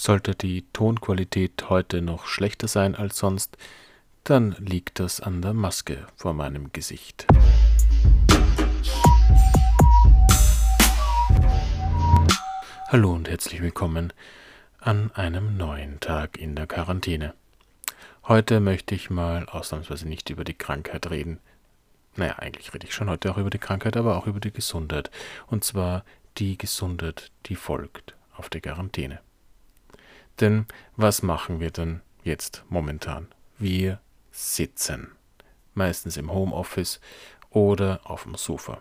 Sollte die Tonqualität heute noch schlechter sein als sonst, dann liegt das an der Maske vor meinem Gesicht. Hallo und herzlich willkommen an einem neuen Tag in der Quarantäne. Heute möchte ich mal ausnahmsweise nicht über die Krankheit reden. Naja, eigentlich rede ich schon heute auch über die Krankheit, aber auch über die Gesundheit. Und zwar die Gesundheit, die folgt auf die Quarantäne. Denn was machen wir denn jetzt momentan? Wir sitzen. Meistens im Homeoffice oder auf dem Sofa.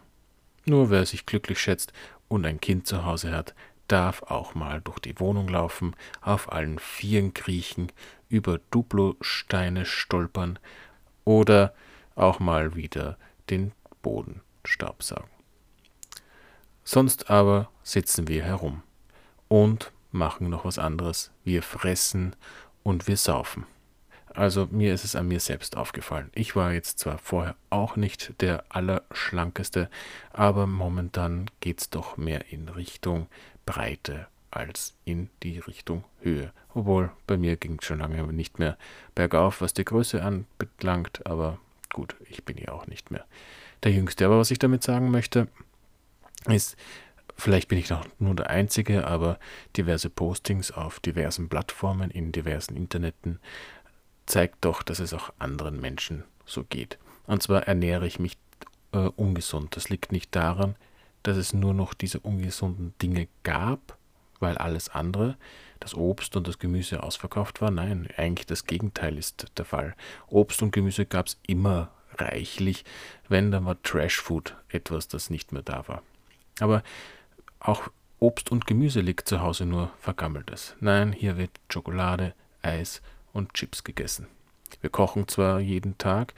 Nur wer sich glücklich schätzt und ein Kind zu Hause hat, darf auch mal durch die Wohnung laufen, auf allen Vieren kriechen, über Duplosteine stolpern oder auch mal wieder den Boden staubsaugen. Sonst aber sitzen wir herum und machen noch was anderes. Wir fressen und wir saufen. Also mir ist es an mir selbst aufgefallen. Ich war jetzt zwar vorher auch nicht der Allerschlankeste, aber momentan geht es doch mehr in Richtung Breite als in die Richtung Höhe. Obwohl bei mir ging es schon lange nicht mehr bergauf, was die Größe anbelangt, aber gut, ich bin ja auch nicht mehr der Jüngste. Aber was ich damit sagen möchte, ist, Vielleicht bin ich noch nur der Einzige, aber diverse Postings auf diversen Plattformen, in diversen Interneten zeigt doch, dass es auch anderen Menschen so geht. Und zwar ernähre ich mich äh, ungesund. Das liegt nicht daran, dass es nur noch diese ungesunden Dinge gab, weil alles andere, das Obst und das Gemüse ausverkauft war. Nein, eigentlich das Gegenteil ist der Fall. Obst und Gemüse gab es immer reichlich, wenn dann war Trashfood etwas, das nicht mehr da war. Aber auch Obst und Gemüse liegt zu Hause nur vergammeltes. Nein, hier wird Schokolade, Eis und Chips gegessen. Wir kochen zwar jeden Tag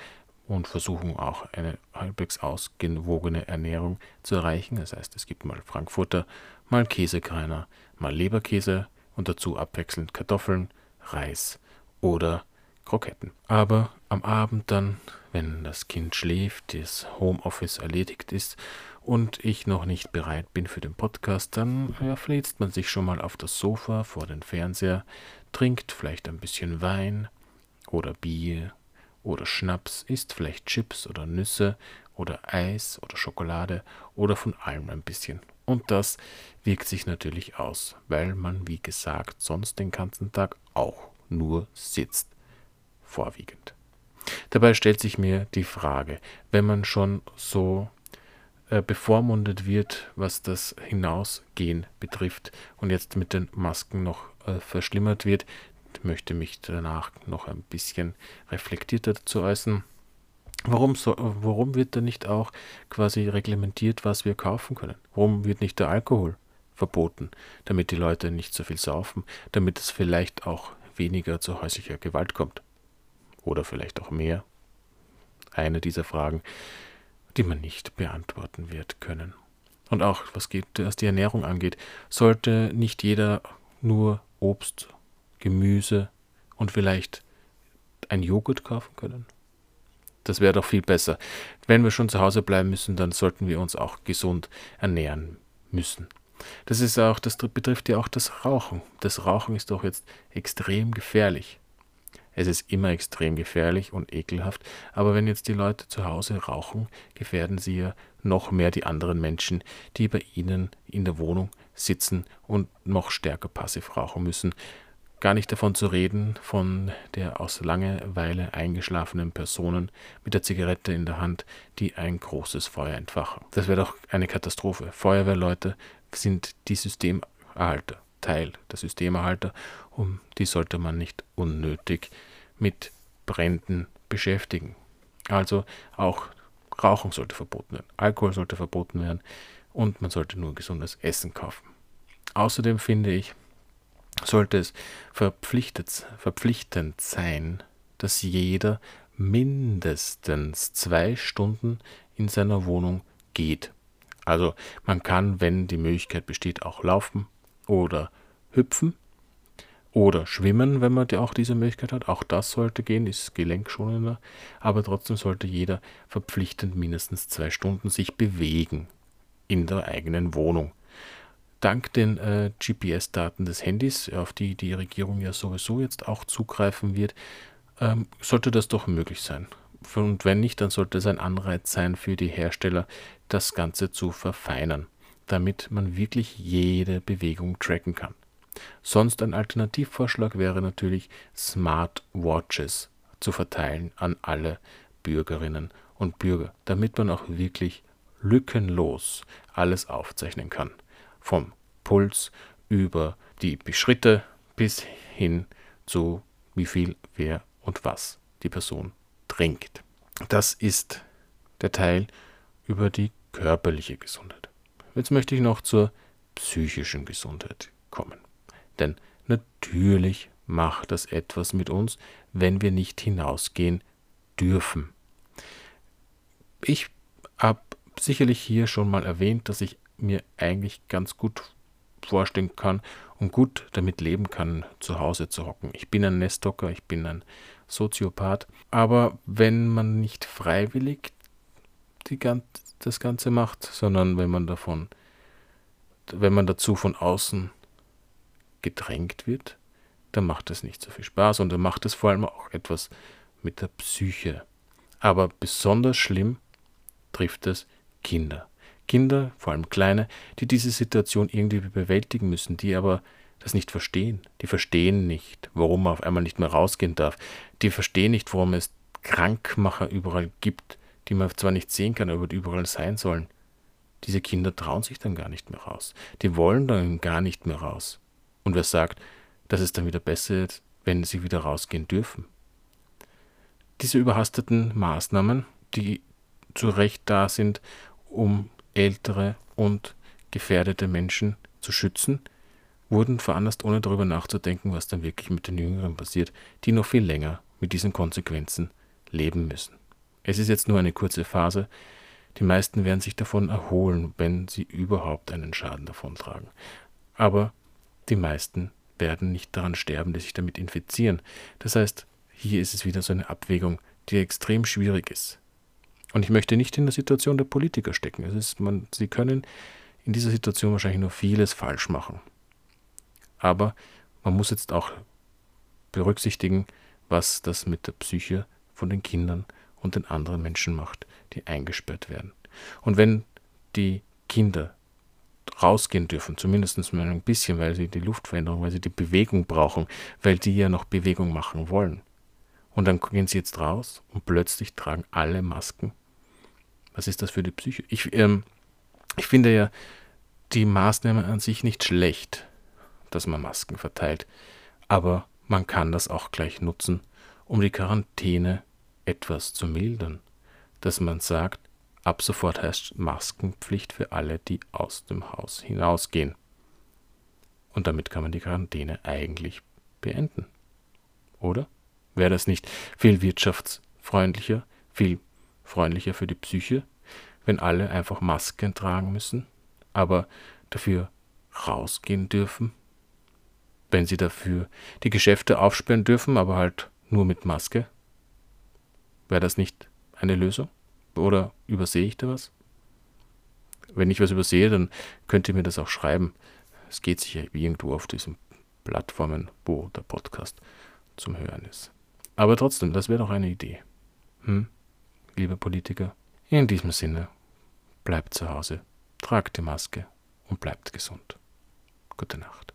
und versuchen auch eine halbwegs ausgewogene Ernährung zu erreichen. Das heißt, es gibt mal Frankfurter, mal Käsekreiner, mal Leberkäse und dazu abwechselnd Kartoffeln, Reis oder Kroketten. Aber am Abend dann, wenn das Kind schläft, das Homeoffice erledigt ist und ich noch nicht bereit bin für den Podcast, dann ja, fläzt man sich schon mal auf das Sofa vor den Fernseher, trinkt vielleicht ein bisschen Wein oder Bier oder Schnaps, isst vielleicht Chips oder Nüsse oder Eis oder Schokolade oder von allem ein bisschen. Und das wirkt sich natürlich aus, weil man, wie gesagt, sonst den ganzen Tag auch nur sitzt, vorwiegend. Dabei stellt sich mir die Frage, wenn man schon so äh, bevormundet wird, was das Hinausgehen betrifft und jetzt mit den Masken noch äh, verschlimmert wird, möchte mich danach noch ein bisschen reflektierter dazu äußern. Warum, so, warum wird da nicht auch quasi reglementiert, was wir kaufen können? Warum wird nicht der Alkohol verboten, damit die Leute nicht so viel saufen, damit es vielleicht auch weniger zu häuslicher Gewalt kommt? Oder vielleicht auch mehr? Eine dieser Fragen die man nicht beantworten wird können. Und auch was, geht, was die Ernährung angeht, sollte nicht jeder nur Obst, Gemüse und vielleicht ein Joghurt kaufen können? Das wäre doch viel besser. Wenn wir schon zu Hause bleiben müssen, dann sollten wir uns auch gesund ernähren müssen. Das ist auch, das betrifft ja auch das Rauchen. Das Rauchen ist doch jetzt extrem gefährlich. Es ist immer extrem gefährlich und ekelhaft, aber wenn jetzt die Leute zu Hause rauchen, gefährden sie ja noch mehr die anderen Menschen, die bei ihnen in der Wohnung sitzen und noch stärker passiv rauchen müssen. Gar nicht davon zu reden, von der aus Langeweile eingeschlafenen Personen mit der Zigarette in der Hand, die ein großes Feuer entfachen. Das wäre doch eine Katastrophe. Feuerwehrleute sind die Systemerhalter. Teil der Systemerhalter, um die sollte man nicht unnötig mit Bränden beschäftigen. Also auch Rauchen sollte verboten werden, Alkohol sollte verboten werden und man sollte nur gesundes Essen kaufen. Außerdem finde ich, sollte es verpflichtet, verpflichtend sein, dass jeder mindestens zwei Stunden in seiner Wohnung geht. Also man kann, wenn die Möglichkeit besteht, auch laufen oder hüpfen oder schwimmen, wenn man auch diese Möglichkeit hat. Auch das sollte gehen, ist gelenkschonender. Aber trotzdem sollte jeder verpflichtend mindestens zwei Stunden sich bewegen in der eigenen Wohnung. dank den äh, GPS-Daten des Handys, auf die die Regierung ja sowieso jetzt auch zugreifen wird, ähm, sollte das doch möglich sein. Und wenn nicht, dann sollte es ein Anreiz sein für die Hersteller, das Ganze zu verfeinern, damit man wirklich jede Bewegung tracken kann. Sonst ein Alternativvorschlag wäre natürlich Smartwatches zu verteilen an alle Bürgerinnen und Bürger, damit man auch wirklich lückenlos alles aufzeichnen kann. Vom Puls über die Schritte bis hin zu wie viel, wer und was die Person trinkt. Das ist der Teil über die körperliche Gesundheit. Jetzt möchte ich noch zur psychischen Gesundheit kommen. Denn natürlich macht das etwas mit uns, wenn wir nicht hinausgehen dürfen. Ich habe sicherlich hier schon mal erwähnt, dass ich mir eigentlich ganz gut vorstellen kann und gut damit leben kann, zu Hause zu hocken. Ich bin ein Nesthocker, ich bin ein Soziopath, aber wenn man nicht freiwillig die, das Ganze macht, sondern wenn man davon, wenn man dazu von außen gedrängt wird, dann macht es nicht so viel Spaß und dann macht es vor allem auch etwas mit der Psyche. Aber besonders schlimm trifft es Kinder. Kinder, vor allem kleine, die diese Situation irgendwie bewältigen müssen, die aber das nicht verstehen. Die verstehen nicht, warum man auf einmal nicht mehr rausgehen darf. Die verstehen nicht, warum es Krankmacher überall gibt, die man zwar nicht sehen kann, aber die überall sein sollen. Diese Kinder trauen sich dann gar nicht mehr raus. Die wollen dann gar nicht mehr raus. Und wer sagt, dass es dann wieder besser ist, wenn sie wieder rausgehen dürfen? Diese überhasteten Maßnahmen, die zu Recht da sind, um ältere und gefährdete Menschen zu schützen, wurden veranlasst, ohne darüber nachzudenken, was dann wirklich mit den Jüngeren passiert, die noch viel länger mit diesen Konsequenzen leben müssen. Es ist jetzt nur eine kurze Phase. Die meisten werden sich davon erholen, wenn sie überhaupt einen Schaden davontragen. Aber die meisten werden nicht daran sterben, die sich damit infizieren. Das heißt, hier ist es wieder so eine Abwägung, die extrem schwierig ist. Und ich möchte nicht in der Situation der Politiker stecken. Es ist, man, sie können in dieser Situation wahrscheinlich nur vieles falsch machen. Aber man muss jetzt auch berücksichtigen, was das mit der Psyche von den Kindern und den anderen Menschen macht, die eingesperrt werden. Und wenn die Kinder rausgehen dürfen, zumindest mal ein bisschen, weil sie die Luftveränderung, weil sie die Bewegung brauchen, weil die ja noch Bewegung machen wollen. Und dann gehen sie jetzt raus und plötzlich tragen alle Masken. Was ist das für die Psyche? Ich, ähm, ich finde ja die Maßnahme an sich nicht schlecht, dass man Masken verteilt, aber man kann das auch gleich nutzen, um die Quarantäne etwas zu mildern, dass man sagt, ab sofort heißt Maskenpflicht für alle, die aus dem Haus hinausgehen. Und damit kann man die Quarantäne eigentlich beenden. Oder? Wäre das nicht viel wirtschaftsfreundlicher, viel freundlicher für die Psyche, wenn alle einfach Masken tragen müssen, aber dafür rausgehen dürfen? Wenn sie dafür die Geschäfte aufsperren dürfen, aber halt nur mit Maske? Wäre das nicht eine Lösung? Oder übersehe ich da was? Wenn ich was übersehe, dann könnt ihr mir das auch schreiben. Es geht sicher irgendwo auf diesen Plattformen, wo der Podcast zum Hören ist. Aber trotzdem, das wäre doch eine Idee. Hm? Liebe Politiker, in diesem Sinne, bleibt zu Hause, tragt die Maske und bleibt gesund. Gute Nacht.